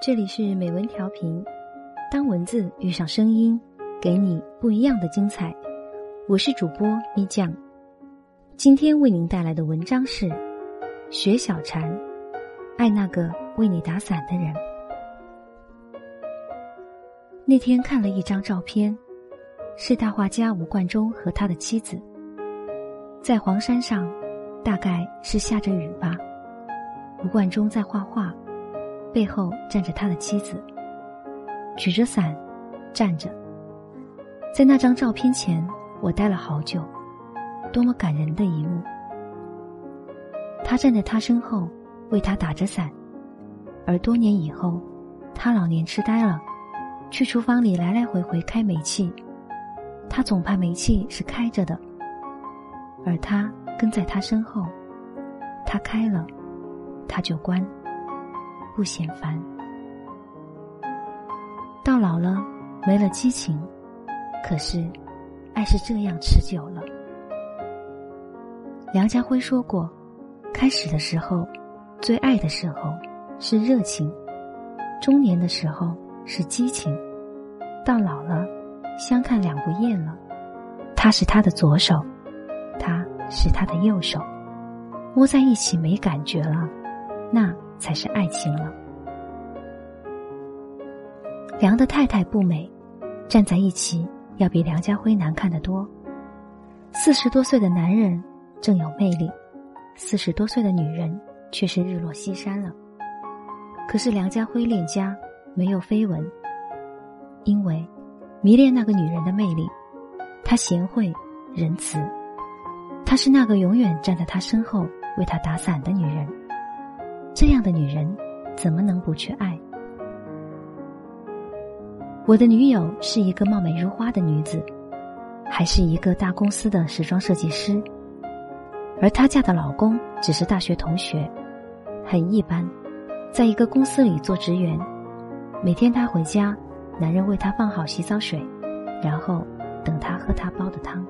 这里是美文调频，当文字遇上声音，给你不一样的精彩。我是主播咪酱，今天为您带来的文章是学小禅，爱那个为你打伞的人。那天看了一张照片，是大画家吴冠中和他的妻子在黄山上，大概是下着雨吧。吴冠中在画画。背后站着他的妻子，举着伞，站着。在那张照片前，我待了好久，多么感人的一幕！他站在他身后，为他打着伞，而多年以后，他老年痴呆了，去厨房里来来回回开煤气，他总怕煤气是开着的，而他跟在他身后，他开了，他就关。不嫌烦，到老了没了激情，可是爱是这样持久了。梁家辉说过，开始的时候，最爱的时候是热情，中年的时候是激情，到老了相看两不厌了。他是他的左手，他是他的右手，摸在一起没感觉了，那。才是爱情了。梁的太太不美，站在一起要比梁家辉难看得多。四十多岁的男人正有魅力，四十多岁的女人却是日落西山了。可是梁家辉恋家没有绯闻，因为迷恋那个女人的魅力，她贤惠仁慈，她是那个永远站在他身后为他打伞的女人。这样的女人，怎么能不去爱？我的女友是一个貌美如花的女子，还是一个大公司的时装设计师，而她嫁的老公只是大学同学，很一般，在一个公司里做职员。每天她回家，男人为她放好洗澡水，然后等她喝他煲的汤。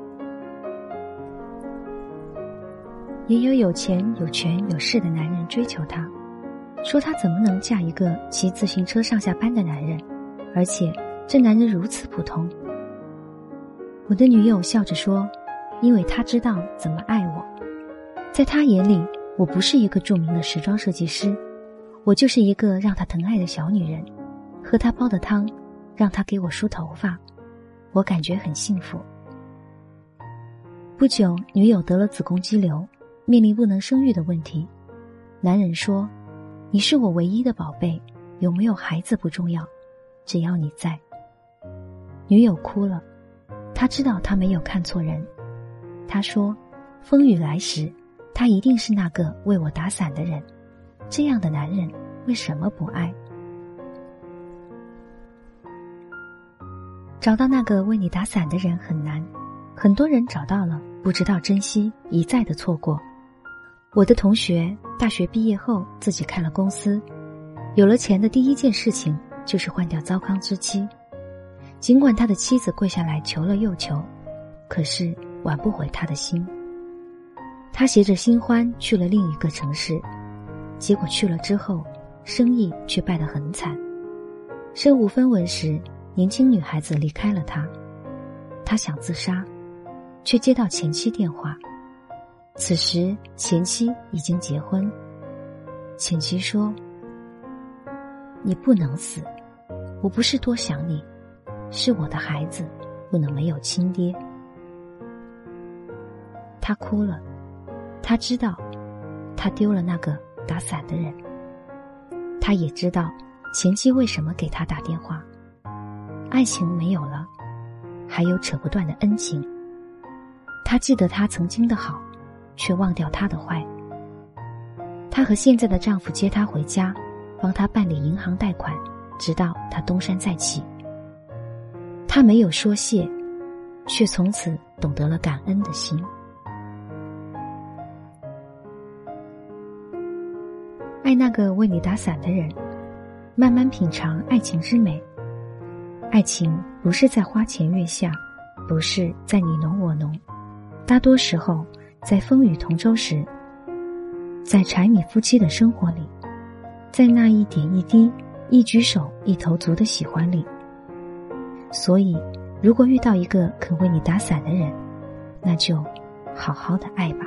也有有钱有权有势的男人追求她。说她怎么能嫁一个骑自行车上下班的男人，而且这男人如此普通。我的女友笑着说：“因为他知道怎么爱我，在他眼里，我不是一个著名的时装设计师，我就是一个让他疼爱的小女人。喝他煲的汤，让他给我梳头发，我感觉很幸福。”不久，女友得了子宫肌瘤，面临不能生育的问题，男人说。你是我唯一的宝贝，有没有孩子不重要，只要你在。女友哭了，他知道他没有看错人。他说：“风雨来时，他一定是那个为我打伞的人。这样的男人为什么不爱？找到那个为你打伞的人很难，很多人找到了，不知道珍惜，一再的错过。”我的同学大学毕业后自己开了公司，有了钱的第一件事情就是换掉糟糠之妻。尽管他的妻子跪下来求了又求，可是挽不回他的心。他携着新欢去了另一个城市，结果去了之后，生意却败得很惨。身无分文时，年轻女孩子离开了他，他想自杀，却接到前妻电话。此时，前妻已经结婚。前妻说：“你不能死，我不是多想你，是我的孩子不能没有亲爹。”他哭了，他知道，他丢了那个打伞的人。他也知道前妻为什么给他打电话。爱情没有了，还有扯不断的恩情。他记得他曾经的好。却忘掉他的坏。她和现在的丈夫接她回家，帮她办理银行贷款，直到她东山再起。她没有说谢，却从此懂得了感恩的心。爱那个为你打伞的人，慢慢品尝爱情之美。爱情不是在花前月下，不是在你侬我侬，大多时候。在风雨同舟时，在柴米夫妻的生活里，在那一点一滴一举手一投足的喜欢里。所以，如果遇到一个肯为你打伞的人，那就好好的爱吧。